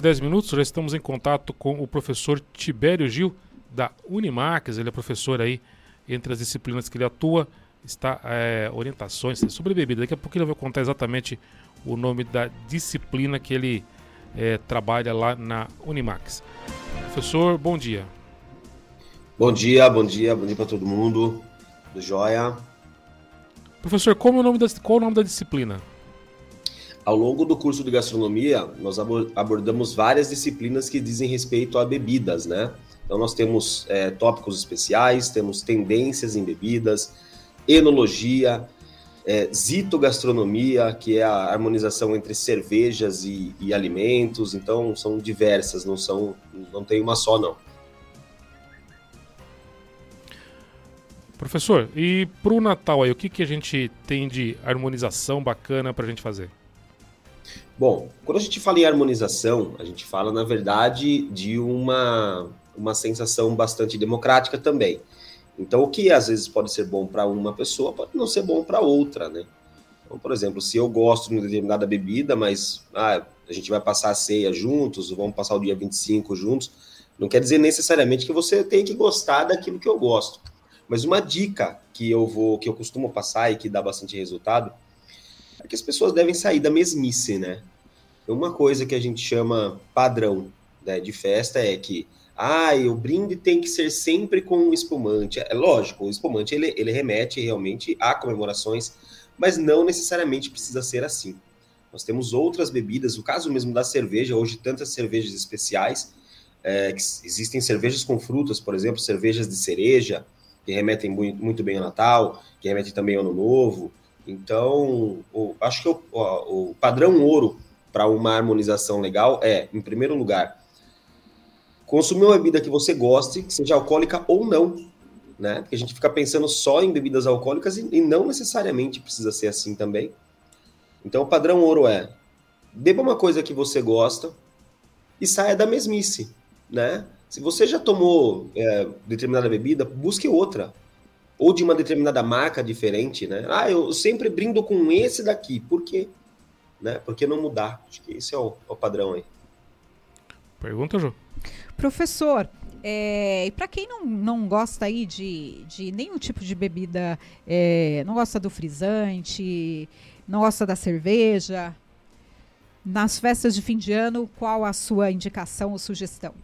10 minutos, já estamos em contato com o professor Tibério Gil, da Unimax. Ele é professor aí, entre as disciplinas que ele atua, está é, orientações sobre bebida. Daqui a pouco ele vai contar exatamente o nome da disciplina que ele é, trabalha lá na Unimax. Professor, bom dia. Bom dia, bom dia, bom dia para todo mundo. Do Joia. Professor, como é o nome da, qual é o nome da disciplina? Ao longo do curso de gastronomia, nós abordamos várias disciplinas que dizem respeito a bebidas, né? Então, nós temos é, tópicos especiais, temos tendências em bebidas, enologia, é, zitogastronomia, que é a harmonização entre cervejas e, e, alimentos. Então, são diversas, não são, não tem uma só, não. Professor, e para o Natal aí, o que, que a gente tem de harmonização bacana para a gente fazer? Bom, quando a gente fala em harmonização, a gente fala, na verdade, de uma, uma sensação bastante democrática também. Então, o que às vezes pode ser bom para uma pessoa pode não ser bom para outra, né? Então, por exemplo, se eu gosto de uma determinada bebida, mas ah, a gente vai passar a ceia juntos, vamos passar o dia 25 juntos, não quer dizer necessariamente que você tem que gostar daquilo que eu gosto. Mas uma dica que eu vou, que eu costumo passar e que dá bastante resultado, é que as pessoas devem sair da mesmice, né? Uma coisa que a gente chama padrão né, de festa é que ah, o brinde tem que ser sempre com um espumante. É lógico, o espumante ele, ele remete realmente a comemorações, mas não necessariamente precisa ser assim. Nós temos outras bebidas, o caso mesmo da cerveja, hoje tantas cervejas especiais, é, existem cervejas com frutas, por exemplo, cervejas de cereja, que remetem muito, muito bem ao Natal, que remetem também ao Ano Novo. Então, o, acho que o, o padrão ouro para uma harmonização legal é, em primeiro lugar, consumir uma bebida que você goste, que seja alcoólica ou não, né? Porque a gente fica pensando só em bebidas alcoólicas e, e não necessariamente precisa ser assim também. Então, o padrão ouro é beba uma coisa que você gosta e saia da mesmice, né? Se você já tomou é, determinada bebida, busque outra. Ou de uma determinada marca diferente, né? Ah, eu sempre brindo com esse daqui. Por quê? Né? Por que não mudar? Acho que esse é o, é o padrão aí. Pergunta, Ju. Professor, é, e para quem não, não gosta aí de, de nenhum tipo de bebida, é, não gosta do frisante, não gosta da cerveja, nas festas de fim de ano, qual a sua indicação ou sugestão?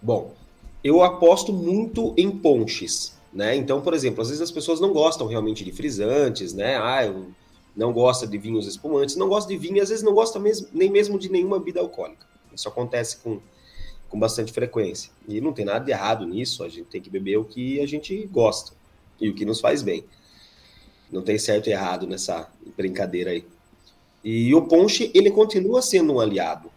Bom, eu aposto muito em ponches, né? Então, por exemplo, às vezes as pessoas não gostam realmente de frisantes, né? Ah, eu não gosta de vinhos espumantes, não gosta de vinho, às vezes não gosta mesmo, nem mesmo de nenhuma bebida alcoólica. Isso acontece com com bastante frequência. E não tem nada de errado nisso, a gente tem que beber o que a gente gosta e o que nos faz bem. Não tem certo e errado nessa brincadeira aí. E o ponche, ele continua sendo um aliado.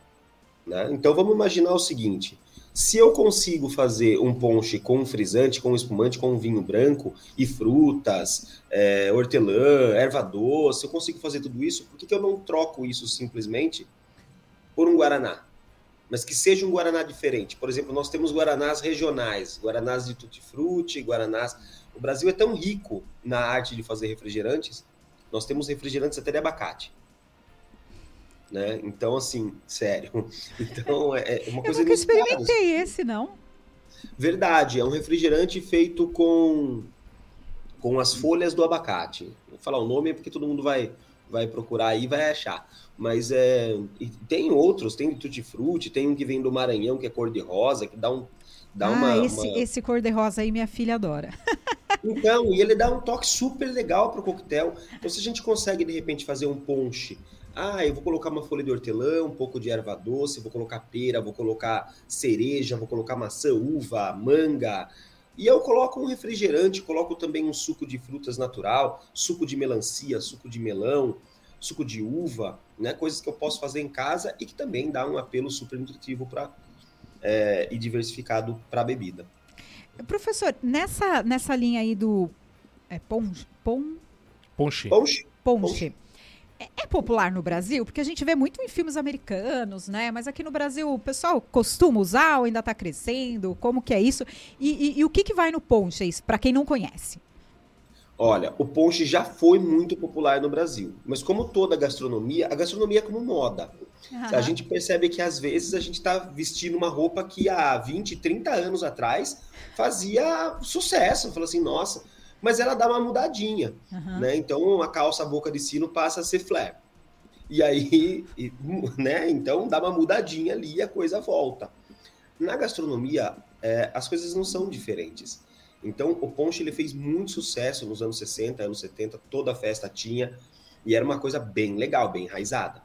Né? Então vamos imaginar o seguinte: se eu consigo fazer um ponche com frisante, com um espumante, com vinho branco e frutas, é, hortelã, erva doce, eu consigo fazer tudo isso, por que, que eu não troco isso simplesmente por um guaraná? mas que seja um Guaraná diferente. Por exemplo, nós temos Guaranás regionais, Guaranás de tutti-frutti, Guaranás... O Brasil é tão rico na arte de fazer refrigerantes, nós temos refrigerantes até de abacate. Né? Então, assim, sério. Então, é, é uma coisa... Eu nunca experimentei esse, não. Verdade, é um refrigerante feito com, com as folhas do abacate. Vou falar o nome porque todo mundo vai, vai procurar aí e vai achar. Mas é, tem outros, tem Tutti Frutti, tem um que vem do Maranhão, que é cor-de-rosa, que dá um. Dá ah, uma, esse, uma... esse cor-de-rosa aí minha filha adora. então, e ele dá um toque super legal pro coquetel. Então, se a gente consegue, de repente, fazer um ponche. Ah, eu vou colocar uma folha de hortelã, um pouco de erva doce, vou colocar pera, vou colocar cereja, vou colocar maçã, uva, manga. E eu coloco um refrigerante, coloco também um suco de frutas natural, suco de melancia, suco de melão suco de uva, né? Coisas que eu posso fazer em casa e que também dá um apelo super nutritivo para é, e diversificado para a bebida. Professor, nessa, nessa linha aí do é, pon, pon, ponche. Ponche. ponche. É, é, popular no Brasil? Porque a gente vê muito em filmes americanos, né? Mas aqui no Brasil o pessoal costuma usar ou ainda está crescendo? Como que é isso? E, e, e o que, que vai no ponche, para quem não conhece? Olha, o ponche já foi muito popular no Brasil, mas como toda gastronomia, a gastronomia é como moda. A gente percebe que às vezes a gente está vestindo uma roupa que há 20, 30 anos atrás fazia sucesso. Fala assim, nossa, mas ela dá uma mudadinha. Uhum. Né? Então a calça boca de sino passa a ser flare. E aí, né? Então dá uma mudadinha ali e a coisa volta. Na gastronomia, é, as coisas não são diferentes. Então, o ponche ele fez muito sucesso nos anos 60, anos 70, toda a festa tinha, e era uma coisa bem legal, bem enraizada.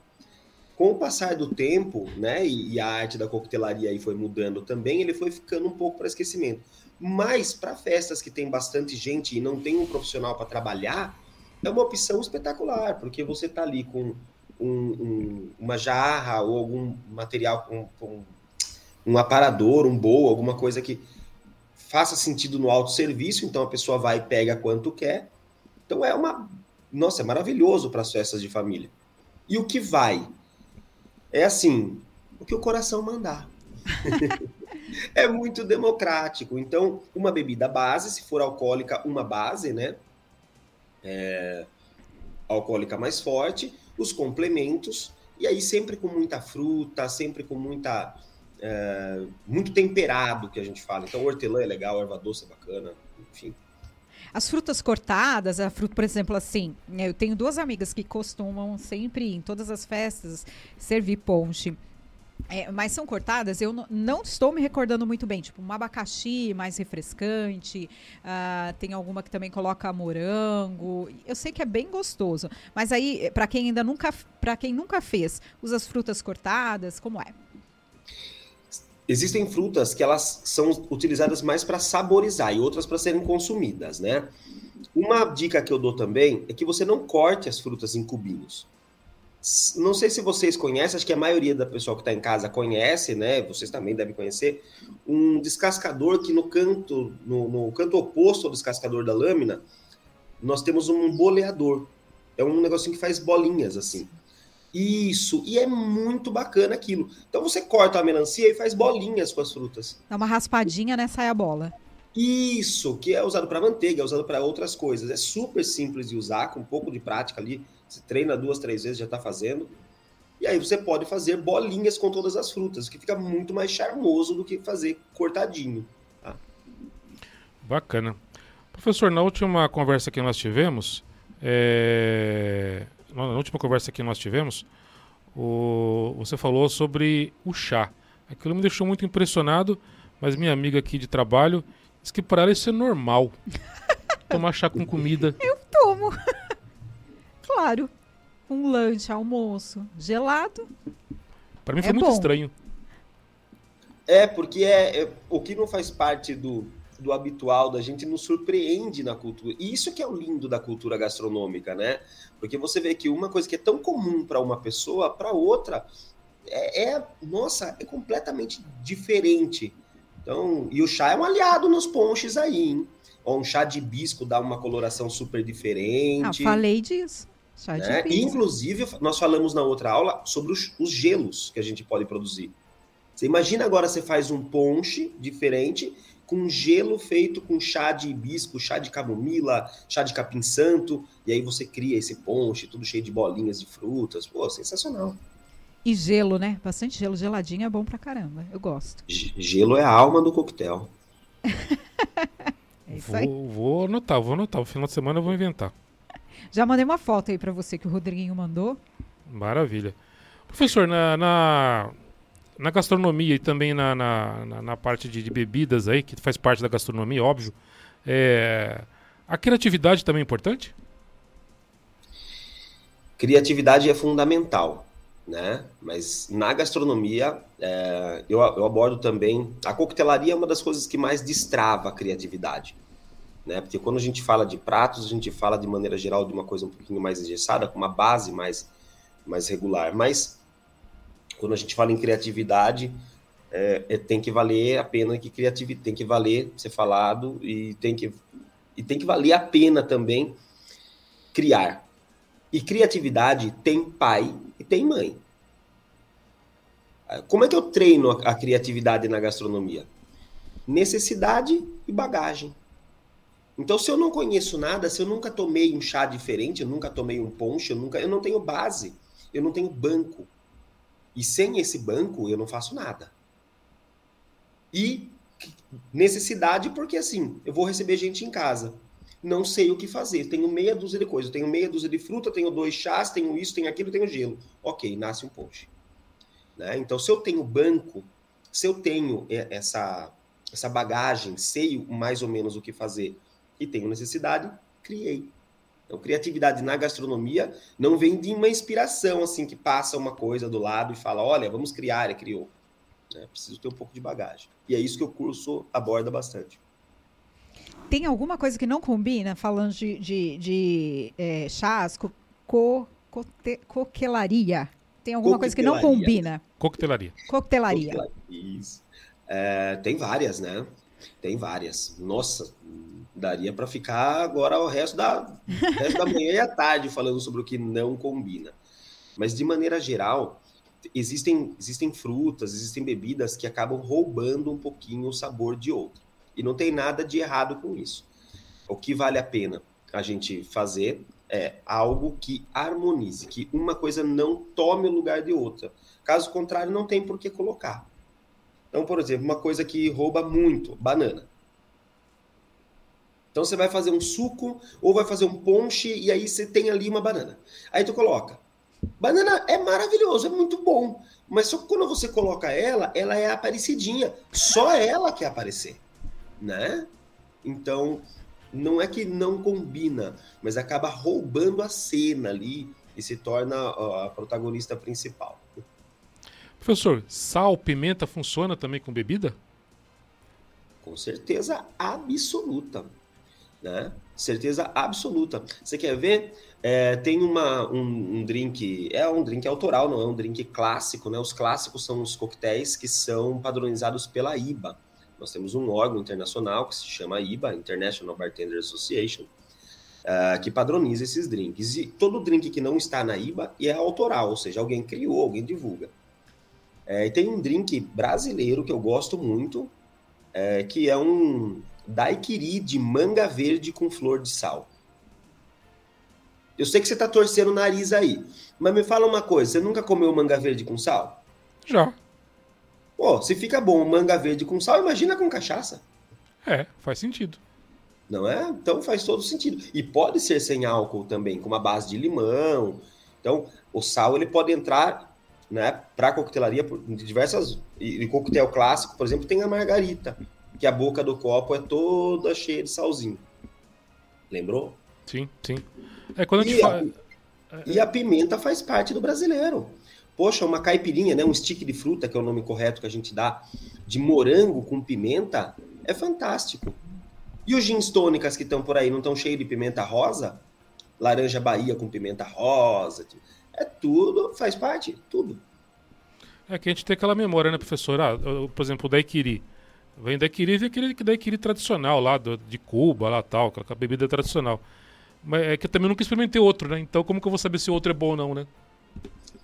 Com o passar do tempo, né, e, e a arte da coquetelaria aí foi mudando também, ele foi ficando um pouco para esquecimento. Mas para festas que tem bastante gente e não tem um profissional para trabalhar, é uma opção espetacular, porque você está ali com um, um, uma jarra ou algum material com, com um aparador, um bowl, alguma coisa que faça sentido no autosserviço, então a pessoa vai e pega quanto quer. Então é uma. Nossa, é maravilhoso para as festas de família. E o que vai? É assim, o que o coração mandar. é muito democrático. Então, uma bebida base, se for alcoólica, uma base, né? É, alcoólica mais forte, os complementos, e aí sempre com muita fruta, sempre com muita é, muito temperado que a gente fala. Então, hortelã é legal, erva doce é bacana, enfim. As frutas cortadas, a fruta, por exemplo, assim, eu tenho duas amigas que costumam sempre, em todas as festas, servir ponche. É, mas são cortadas, eu não estou me recordando muito bem. Tipo, um abacaxi mais refrescante. Uh, tem alguma que também coloca morango. Eu sei que é bem gostoso. Mas aí, para quem ainda nunca, para quem nunca fez, usa as frutas cortadas, como é? Existem frutas que elas são utilizadas mais para saborizar e outras para serem consumidas, né? Uma dica que eu dou também é que você não corte as frutas em cubinhos. Não sei se vocês conhecem, acho que a maioria da pessoa que está em casa conhece, né? Vocês também devem conhecer um descascador que no canto, no, no canto oposto ao descascador da lâmina, nós temos um boleador. É um negocinho que faz bolinhas assim. Isso, e é muito bacana aquilo. Então você corta a melancia e faz bolinhas com as frutas. Dá uma raspadinha, né? Sai a bola. Isso, que é usado para manteiga, é usado para outras coisas. É super simples de usar, com um pouco de prática ali. Você treina duas, três vezes, já está fazendo. E aí você pode fazer bolinhas com todas as frutas, que fica muito mais charmoso do que fazer cortadinho. Tá? Bacana. Professor, na última conversa que nós tivemos, é na última conversa que nós tivemos, o, você falou sobre o chá. Aquilo me deixou muito impressionado, mas minha amiga aqui de trabalho disse que para ela isso é normal. Tomar chá com comida. Eu tomo. Claro. Um lanche, almoço, gelado. Para mim foi é muito bom. estranho. É, porque é, é, o que não faz parte do, do habitual da gente nos surpreende na cultura. E isso que é o lindo da cultura gastronômica, né? Porque você vê que uma coisa que é tão comum para uma pessoa, para outra, é, é, nossa, é completamente diferente. Então, e o chá é um aliado nos ponches aí, hein? Ou um chá de hibisco dá uma coloração super diferente. Ah, falei disso. Né? Inclusive, nós falamos na outra aula sobre os, os gelos que a gente pode produzir. Você imagina agora você faz um ponche diferente com gelo feito com chá de hibisco, chá de camomila, chá de capim santo, e aí você cria esse ponche, tudo cheio de bolinhas de frutas. Pô, sensacional. E gelo, né? Bastante gelo, geladinho é bom pra caramba. Eu gosto. Gelo é a alma do coquetel. é isso aí. Vou, vou anotar, vou anotar. O final de semana eu vou inventar. Já mandei uma foto aí para você que o Rodriguinho mandou. Maravilha. Professor, na, na, na gastronomia e também na, na, na, na parte de, de, bebidas aí, que faz parte da gastronomia, óbvio, é, a criatividade também é importante? Criatividade é fundamental, né? Mas na gastronomia, é, eu, eu abordo também... A coquetelaria é uma das coisas que mais destrava a criatividade, né? Porque quando a gente fala de pratos, a gente fala de maneira geral de uma coisa um pouquinho mais engessada, com uma base mais, mais regular. Mas quando a gente fala em criatividade, é, é, tem que valer a pena que criatividade tem que valer ser falado e tem que e tem que valer a pena também criar. E criatividade tem pai e tem mãe. Como é que eu treino a, a criatividade na gastronomia? Necessidade e bagagem. Então, se eu não conheço nada, se eu nunca tomei um chá diferente, eu nunca tomei um ponche, eu nunca, eu não tenho base, eu não tenho banco. E sem esse banco, eu não faço nada. E necessidade, porque assim, eu vou receber gente em casa. Não sei o que fazer. Tenho meia dúzia de coisas. Tenho meia dúzia de fruta, tenho dois chás, tenho isso, tenho aquilo, tenho gelo. Ok, nasce um ponche. Né? Então, se eu tenho banco, se eu tenho essa, essa bagagem, sei mais ou menos o que fazer e tenho necessidade, criei. Então, criatividade na gastronomia não vem de uma inspiração, assim, que passa uma coisa do lado e fala, olha, vamos criar, e criou. Né? Preciso ter um pouco de bagagem. E é isso que o curso aborda bastante. Tem alguma coisa que não combina, falando de, de, de é, chás, co, co, coquelaria? Tem alguma coisa que não combina? Coquetelaria. Coquetelaria. Isso. É, tem várias, né? Tem várias. Nossa, daria para ficar agora o resto da, o resto da manhã e à tarde falando sobre o que não combina. Mas de maneira geral, existem, existem frutas, existem bebidas que acabam roubando um pouquinho o sabor de outra. E não tem nada de errado com isso. O que vale a pena a gente fazer é algo que harmonize, que uma coisa não tome o lugar de outra. Caso contrário, não tem por que colocar. Então, por exemplo, uma coisa que rouba muito, banana. Então você vai fazer um suco ou vai fazer um ponche e aí você tem ali uma banana. Aí tu coloca. Banana é maravilhoso, é muito bom. Mas só que quando você coloca ela, ela é aparecidinha. Só ela quer aparecer, né? Então, não é que não combina, mas acaba roubando a cena ali e se torna a protagonista principal. Professor, sal, pimenta funciona também com bebida? Com certeza absoluta né? Certeza absoluta. Você quer ver? É, tem uma, um, um, drink, é um drink autoral, não é um drink clássico, né? Os clássicos são os coquetéis que são padronizados pela IBA. Nós temos um órgão internacional que se chama IBA, International Bartender Association, uh, que padroniza esses drinks. E todo drink que não está na IBA é autoral, ou seja, alguém criou, alguém divulga. É, e tem um drink brasileiro que eu gosto muito, é, que é um, daiquiri de manga verde com flor de sal. Eu sei que você tá torcendo o nariz aí, mas me fala uma coisa, você nunca comeu manga verde com sal? Já. Pô, se fica bom manga verde com sal, imagina com cachaça. É, faz sentido. Não é? Então faz todo sentido. E pode ser sem álcool também, com uma base de limão. Então, o sal ele pode entrar né, para coquetelaria de diversas. E, e coquetel clássico, por exemplo, tem a margarita que a boca do copo é toda cheia de salzinho. Lembrou? Sim, sim. É quando a gente e, fala... a, e a pimenta faz parte do brasileiro. Poxa, uma caipirinha, né, um stick de fruta, que é o nome correto que a gente dá, de morango com pimenta, é fantástico. E os gins tônicas que estão por aí não estão cheios de pimenta rosa? Laranja Bahia com pimenta rosa. É tudo, faz parte, tudo. É que a gente tem aquela memória, né, professor? Ah, por exemplo, o daiquiri. Vem daiquiri, vem aquele daiquiri tradicional lá do, de Cuba, lá tal, aquela bebida tradicional. Mas é que eu também nunca experimentei outro, né? Então como que eu vou saber se o outro é bom ou não, né?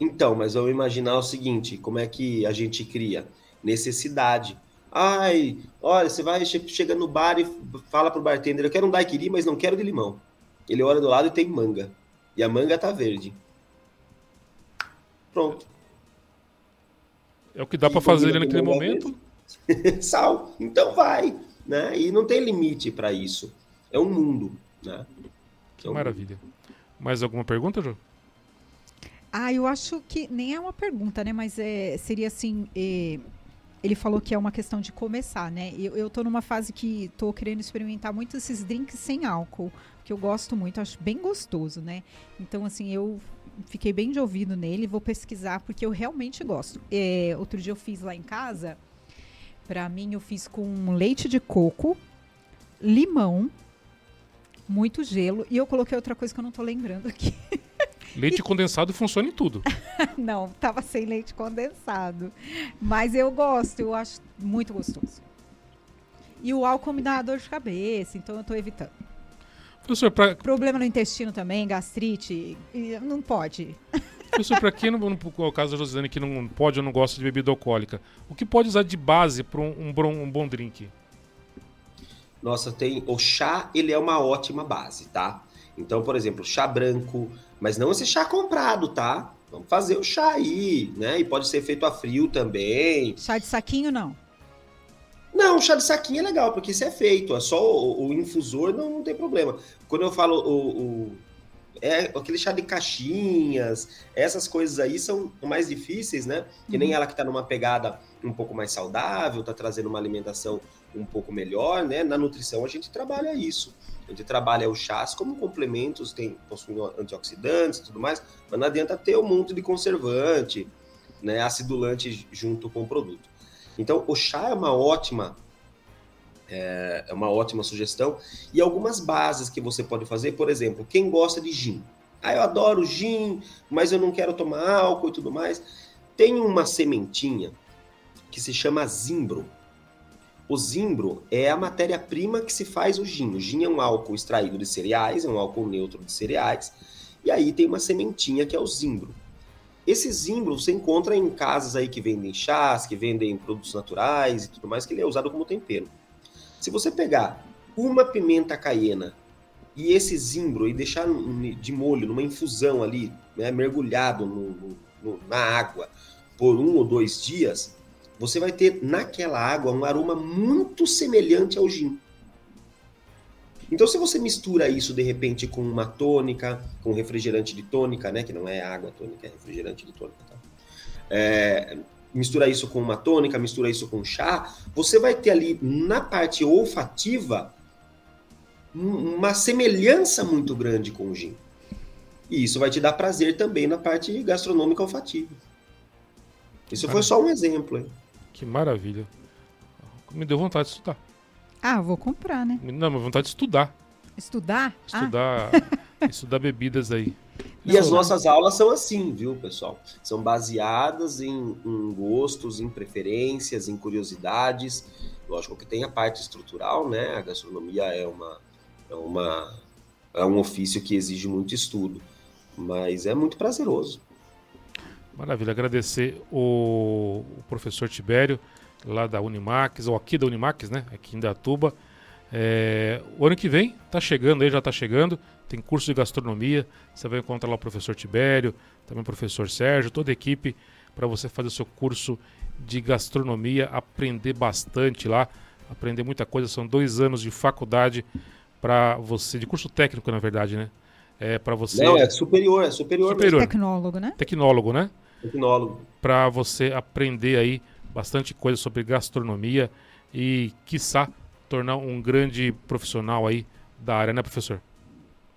Então, mas vamos imaginar o seguinte, como é que a gente cria? Necessidade. Ai, olha, você vai, chega no bar e fala pro bartender, eu quero um daiquiri, mas não quero de limão. Ele olha do lado e tem manga. E a manga tá verde. Pronto. É o que dá para fazer naquele momento. sal. Então vai, né? E não tem limite para isso. É um mundo, né? Que é um maravilha. Mundo. Mais alguma pergunta, Jô? Ah, eu acho que nem é uma pergunta, né? Mas é, seria assim. É, ele falou que é uma questão de começar, né? Eu, eu tô numa fase que tô querendo experimentar muito esses drinks sem álcool, que eu gosto muito, acho bem gostoso, né? Então, assim, eu fiquei bem de ouvido nele, vou pesquisar, porque eu realmente gosto. É, outro dia eu fiz lá em casa para mim, eu fiz com leite de coco, limão, muito gelo e eu coloquei outra coisa que eu não tô lembrando aqui. Leite e... condensado funciona em tudo. não, tava sem leite condensado. Mas eu gosto, eu acho muito gostoso. E o álcool me dá dor de cabeça, então eu tô evitando. Professor, pra... Problema no intestino também, gastrite, não pode. Professor, para quem, no, no caso da Josiane, que não pode ou não gosta de bebida alcoólica, o que pode usar de base para um, um, um, bom drink? Nossa, tem. O chá, ele é uma ótima base, tá? Então, por exemplo, chá branco, mas não esse chá comprado, tá? Vamos fazer o chá aí, né? E pode ser feito a frio também. Chá de saquinho, não? Não, chá de saquinho é legal, porque isso é feito. É só o, o infusor, não, não, tem problema. Quando eu falo o, o, é aquele chá de caixinhas, essas coisas aí são mais difíceis, né? Que nem uhum. ela que tá numa pegada um pouco mais saudável, tá trazendo uma alimentação um pouco melhor, né? Na nutrição a gente trabalha isso. A gente trabalha os chás como complementos, tem possuem antioxidantes e tudo mais, mas não adianta ter um monte de conservante, né, acidulante junto com o produto. Então, o chá é uma ótima é, é uma ótima sugestão e algumas bases que você pode fazer, por exemplo, quem gosta de gin. Ah, eu adoro gin, mas eu não quero tomar álcool e tudo mais. Tem uma sementinha que se chama zimbro. O zimbro é a matéria-prima que se faz o gin. O gin é um álcool extraído de cereais, é um álcool neutro de cereais. E aí tem uma sementinha que é o zimbro. Esse zimbro você encontra em casas aí que vendem chás, que vendem produtos naturais e tudo mais, que ele é usado como tempero. Se você pegar uma pimenta caiena e esse zimbro e deixar de molho numa infusão ali, né, mergulhado no, no, na água por um ou dois dias, você vai ter naquela água um aroma muito semelhante ao gin. Então, se você mistura isso de repente com uma tônica, com refrigerante de tônica, né, que não é água tônica, é refrigerante de tônica, tá? É, mistura isso com uma tônica, mistura isso com chá, você vai ter ali na parte olfativa uma semelhança muito grande com o gin. E isso vai te dar prazer também na parte gastronômica olfativa. Isso foi só um exemplo. Hein? Que maravilha. Me deu vontade de estudar. Ah, vou comprar, né? Não, mas vontade de estudar. Estudar? Estudar, ah. estudar bebidas aí. E as nossas aulas são assim, viu, pessoal? São baseadas em, em, gostos, em preferências, em curiosidades. Lógico que tem a parte estrutural, né? A gastronomia é uma, é uma é um ofício que exige muito estudo, mas é muito prazeroso. Maravilha, agradecer o, o professor Tibério, lá da Unimax, ou aqui da Unimax, né? Aqui em Datuba. É, o ano que vem, tá chegando aí, já tá chegando, tem curso de gastronomia. Você vai encontrar lá o professor Tibério, também o professor Sérgio, toda a equipe para você fazer o seu curso de gastronomia, aprender bastante lá, aprender muita coisa. São dois anos de faculdade para você, de curso técnico, na verdade, né? É para você. Não, é superior, é superior. superior. Tecnólogo, né? Tecnólogo, né? Tecnólogo. Para você aprender aí bastante coisa sobre gastronomia e, quiçá, tornar um grande profissional aí da área, né, professor?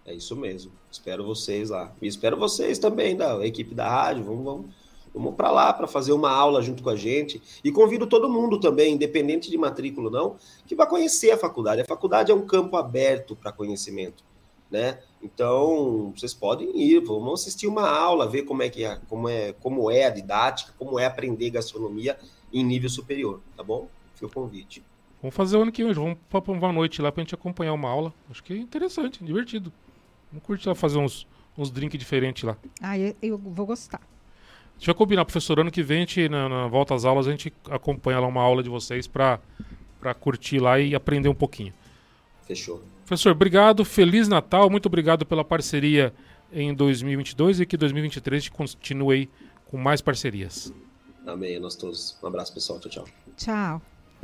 É isso mesmo. Espero vocês lá. E espero vocês também, da equipe da rádio. Vamos, vamos, vamos para lá para fazer uma aula junto com a gente. E convido todo mundo também, independente de matrícula ou não, que vá conhecer a faculdade. A faculdade é um campo aberto para conhecimento né? Então, vocês podem ir, vamos assistir uma aula, ver como é que é, como é, como é a didática, como é aprender gastronomia em nível superior, tá bom? Fica o convite. Vamos fazer o ano que vem, vamos para uma noite lá para a gente acompanhar uma aula. Acho que é interessante, divertido. Vamos curtir lá fazer uns, uns drinks diferentes lá. Ah, eu, eu, vou gostar. A gente vai combinar, professor, ano que vem, a gente, na, na volta às aulas, a gente acompanha lá uma aula de vocês para curtir lá e aprender um pouquinho. Fechou. Professor, obrigado. Feliz Natal. Muito obrigado pela parceria em 2022 e que 2023 continue aí com mais parcerias. Amém, nós todos. Um abraço, pessoal. Tchau, tchau. Tchau.